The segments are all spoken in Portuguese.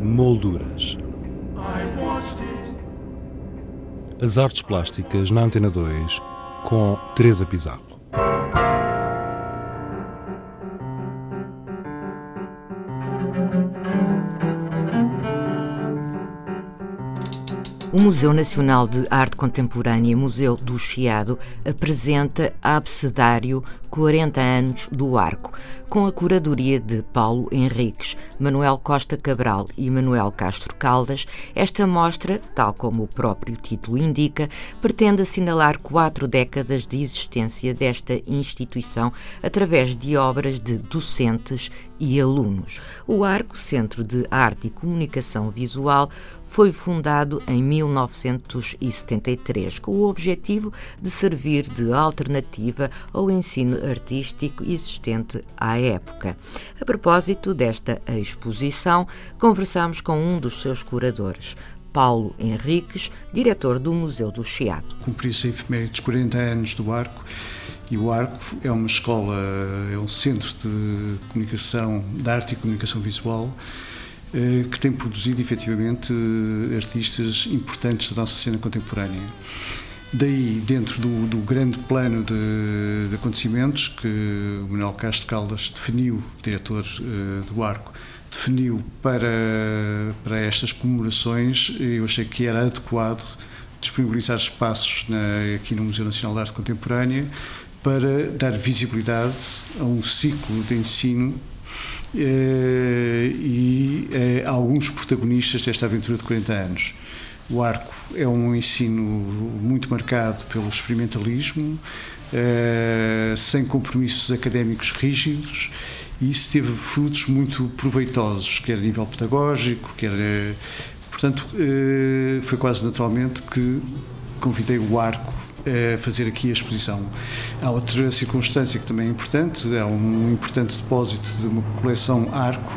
Molduras. As artes plásticas na Antena 2 com Teresa Pizarro. O Museu Nacional de Arte Contemporânea, Museu do Chiado, apresenta Abcedário 40 anos do Arco, com a curadoria de Paulo Henriques, Manuel Costa Cabral e Manuel Castro Caldas. Esta mostra, tal como o próprio título indica, pretende assinalar quatro décadas de existência desta instituição através de obras de docentes e alunos. O Arco, Centro de Arte e Comunicação Visual, foi fundado em 1973 com o objetivo de servir de alternativa ao ensino artístico existente à época. A propósito desta exposição, conversamos com um dos seus curadores, Paulo Henriques, diretor do Museu do Chiado. Cumpriu-se a efeméride dos 40 anos do Arco e o Arco é uma escola, é um centro de comunicação, de arte e comunicação visual eh, que tem produzido efetivamente artistas importantes da nossa cena contemporânea. Daí, dentro do, do grande plano de, de, acontecimentos que o Manuel Castro Caldas definiu, diretor uh, do Arco, definiu para, para estas comemorações, eu achei que era adequado disponibilizar espaços na, aqui no Museu Nacional de Arte Contemporânea para dar visibilidade a um ciclo de ensino eh, e eh, alguns protagonistas desta aventura de 40 anos. O arco é um ensino muito marcado pelo experimentalismo, eh, sem compromissos académicos rígidos, e isso teve frutos muito proveitosos, quer a nível pedagógico, quer. Portanto, foi quase naturalmente que convidei o arco a fazer aqui a exposição. Há outra circunstância que também é importante, é um importante depósito de uma coleção arco,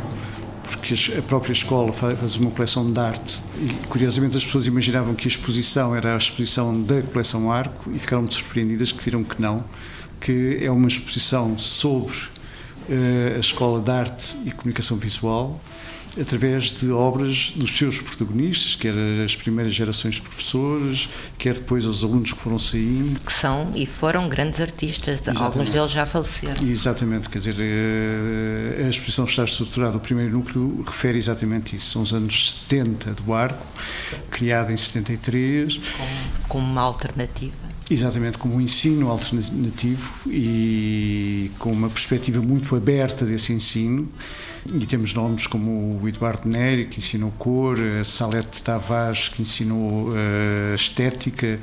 porque a própria escola faz uma coleção de arte e, curiosamente, as pessoas imaginavam que a exposição era a exposição da coleção arco e ficaram muito surpreendidas que viram que não, que é uma exposição sobre uh, a Escola de Arte e Comunicação Visual, através de obras dos seus protagonistas, quer as primeiras gerações de professores, quer depois os alunos que foram saindo. Que são e foram grandes artistas, Exatamente. alguns deles já faleceram. Exatamente, quer dizer, eh, a exposição está estruturada, o primeiro núcleo refere exatamente isso, são os anos 70 do Arco, criado em 73. Como, como uma alternativa Exatamente, como um ensino alternativo e com uma perspectiva muito aberta desse ensino. E temos nomes como o Eduardo Neri, que ensinou cor, a Salete Tavares, que ensinou uh, estética,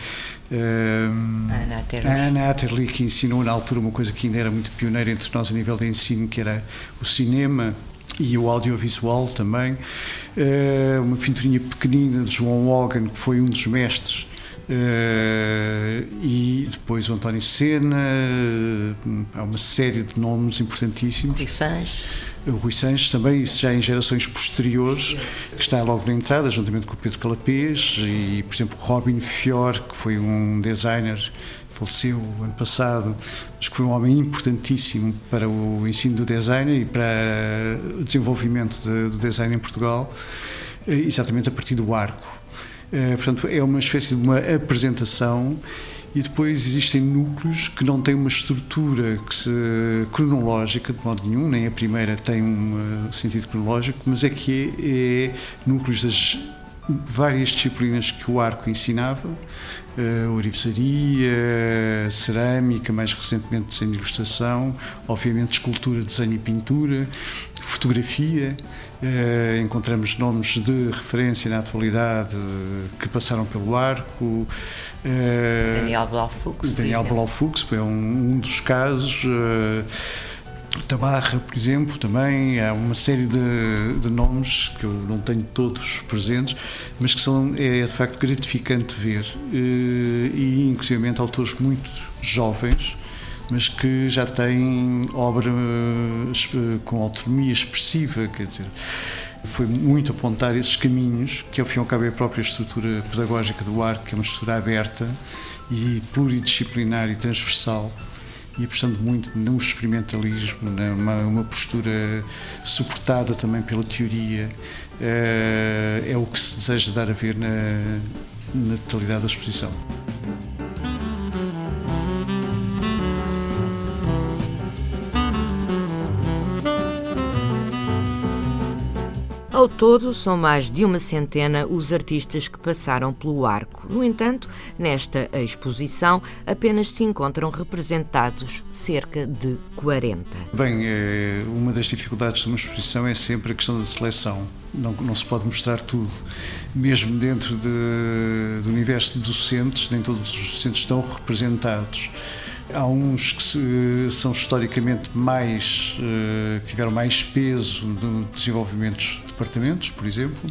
Ana Atterley. a Ana Atterley, que ensinou na altura uma coisa que ainda era muito pioneira entre nós a nível de ensino, que era o cinema e o audiovisual também. Uh, uma pinturinha pequenina de João Hogan, que foi um dos mestres e depois o António Sena, há uma série de nomes importantíssimos. Rui Sanches. O Rui Sanches também, isso já em gerações posteriores, que está logo na entrada, juntamente com o Pedro Calapês e, por exemplo, Robin Fior, que foi um designer, faleceu ano passado, mas que foi um homem importantíssimo para o ensino do design e para o desenvolvimento de, do design em Portugal, eh, exatamente a partir do arco é, portanto, é uma espécie de uma apresentação e depois existem núcleos que não têm uma estrutura que se, cronológica de modo nenhum, nem a primeira tem um uh, sentido cronológico, mas é que é, é núcleos das várias disciplinas que o arco ensinava, uh, orivesaria, cerâmica, mais recentemente desenho de ilustração, obviamente escultura, desenho e pintura, fotografia. Uh, encontramos nomes de referência na atualidade que passaram pelo arco. Uh, Daniel Blaufux. Daniel Blaufux é um, um dos casos. Uh, Tabarra, por exemplo, também há uma série de, de, nomes que eu não tenho todos presentes, mas que são é de facto gratificante ver. Eh, e inclusive autores muito jovens, mas que já têm obra eh, com autonomia expressiva, quer dizer, foi muito apontar esses caminhos que ao fim e ao cabo é a própria estrutura pedagógica do ARC, que é uma estrutura aberta e pluridisciplinar e transversal e apostando muito no experimentalismo, numa uma postura suportada também pela teoria, é o que se deseja dar a ver na, na totalidade da exposição. Ao todo, são mais de uma centena os artistas que passaram pelo arco. No entanto, nesta exposição apenas se encontram representados cerca de 40. Bem, é, uma das dificuldades de uma exposição é sempre a questão da seleção. Não, não se pode mostrar tudo. Mesmo dentro de, do universo de docentes, nem todos os docentes estão representados. Há uns que se, são historicamente mais, que tiveram mais peso no desenvolvimento dos departamentos, por exemplo.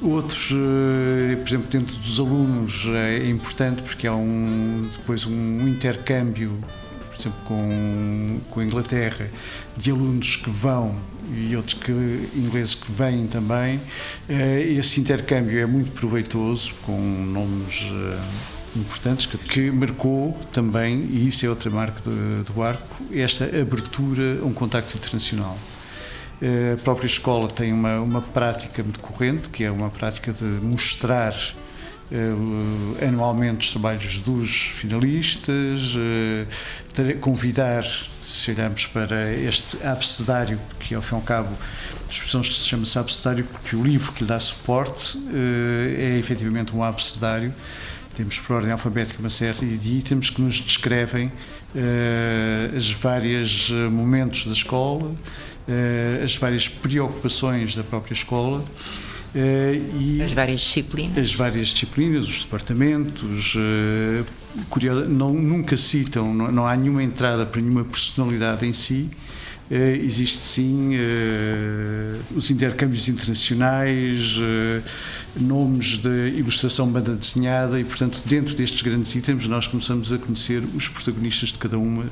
Outros, uh, por exemplo, dentro dos alunos é importante porque há um, depois um intercâmbio, por exemplo, com, com a Inglaterra, de alunos que vão e outros que, ingleses que vêm também. Uh, esse intercâmbio é muito proveitoso, com nomes importantes que, que, marcou também, e isso é outra marca do, do arco, esta abertura a um contacto internacional. Eh, a própria escola tem uma, uma prática muito corrente, que é uma prática de mostrar uh, anualmente os trabalhos dos finalistas, uh, convidar, se olharmos para este abecedário, que ao fim e ao cabo a expressão que se chama abecedário porque o livro que lhe dá suporte uh, é efetivamente um abecedário temos por ordem alfabética uma série de itens que nos descrevem uh, as várias eh, momentos da escola, uh, as várias preocupações da própria escola. Uh, e as várias disciplinas. As várias disciplinas, os departamentos. Uh, curioso, não, nunca citam, não, não, há nenhuma entrada para nenhuma personalidade em si. Uh, existe sim os intercâmbios internacionais, nomes de ilustração banda desenhada e, portanto, dentro destes grandes itens, nós começamos a conhecer os protagonistas de cada uma.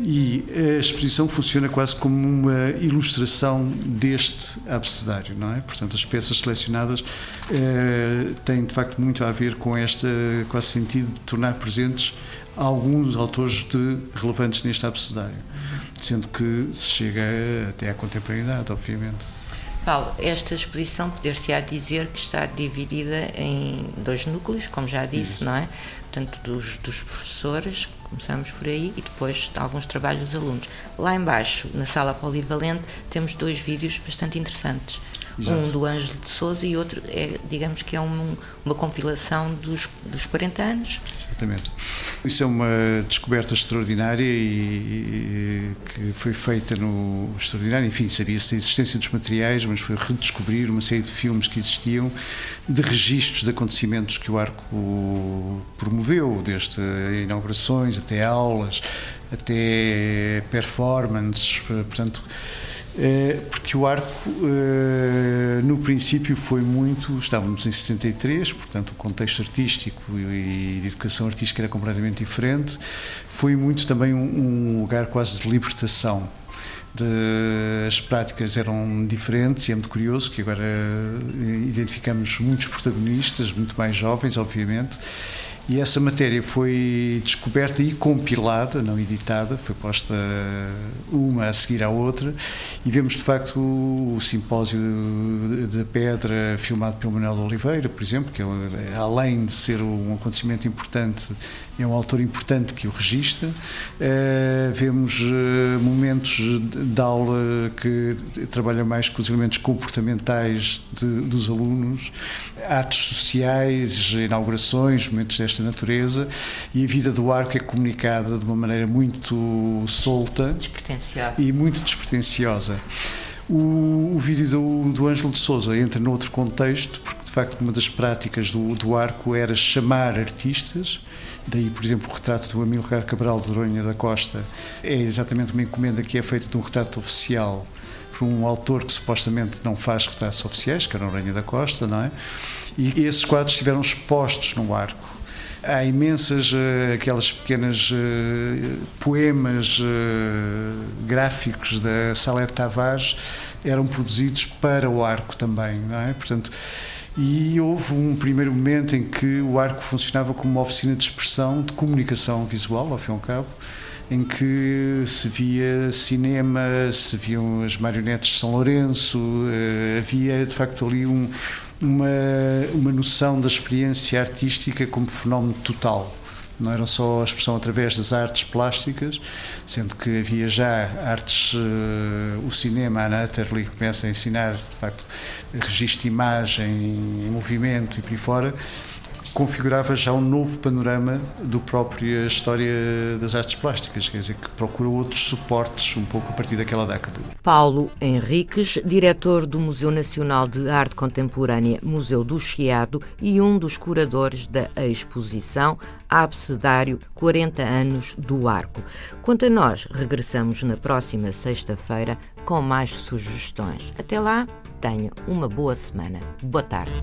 E a exposição funciona quase como uma ilustração deste abecedário, não é? Portanto, as peças selecionadas eh, têm de facto muito a ver com este quase sentido de tornar presentes alguns autores de, relevantes neste abecedário, sendo que se chega até à contemporaneidade, obviamente. Paulo, esta exposição poder-se-á dizer que está dividida em dois núcleos, como já disse, Isso. não é? Portanto, dos, dos, professores, começamos por aí, e depois alguns trabalhos dos alunos. Lá embaixo, na sala polivalente, temos dois vídeos bastante interessantes. Exato. Um do Ângelo de Souza e outro, é, digamos que é um, uma compilação dos, dos 40 anos. Exatamente. Isso é uma descoberta extraordinária e, e que foi feita no extraordinário. Enfim, sabia-se a existência dos materiais, mas foi redescobrir uma série de filmes que existiam, de registros de acontecimentos que o Arco promoveu, desde inaugurações até aulas, até performances, portanto porque o arco, eh, no princípio, foi muito. Estávamos em 73, portanto, o contexto artístico e de educação artística era completamente diferente. Foi muito também um lugar quase de libertação. De, as práticas eram diferentes e é muito curioso que agora eh, identificamos muitos protagonistas, muito mais jovens, obviamente, e essa matéria foi descoberta e compilada, não editada, foi posta uma a seguir à outra, e vemos de facto o, simpósio da pedra filmado pelo Manuel Oliveira, por exemplo, que é, além de ser um acontecimento importante é um autor importante que o registra. Uh, vemos uh, momentos de aula que trabalham mais com os elementos comportamentais de, dos alunos, atos sociais, inaugurações, momentos desta natureza, e a vida do arco é comunicada de uma maneira muito solta e muito despretensiosa. O, o vídeo do, do Ângelo de Souza entra noutro contexto, porque facto uma das práticas do, do arco era chamar artistas Daí, por exemplo, o retrato do Amílcar Cabral de Ronha da Costa é exatamente uma encomenda que é feita de um retrato oficial por um autor que supostamente não faz retratos oficiais, que era Ronha da Costa, não é? E esses quadros estiveram expostos no arco. Há imensas, uh, aquelas pequenas uh, poemas uh, gráficos da Salete Tavares eram produzidos para o arco também, não é? Portanto, e houve um primeiro momento em que o arco funcionava como uma oficina de expressão, de comunicação visual, ao fim e ao cabo, em que se via cinema, se viam as marionetes de São Lourenço, uh, havia de facto ali um, uma, uma noção da experiência artística como fenómeno total não era só a expressão através das artes plásticas, sendo que havia já artes, uh, o cinema, a Natterley começa a ensinar, de facto, registro de imagem em movimento e por aí fora, configurava já um novo panorama do própria história das artes plásticas, quer dizer, que procura outros suportes um pouco a partir daquela década. Paulo Henriques, diretor do Museu Nacional de Arte Contemporânea Museu do Chiado e um dos curadores da exposição Abcedário 40 anos do Arco. Quanto a nós, regressamos na próxima sexta-feira com mais sugestões. Até lá, tenha uma boa semana. Boa tarde.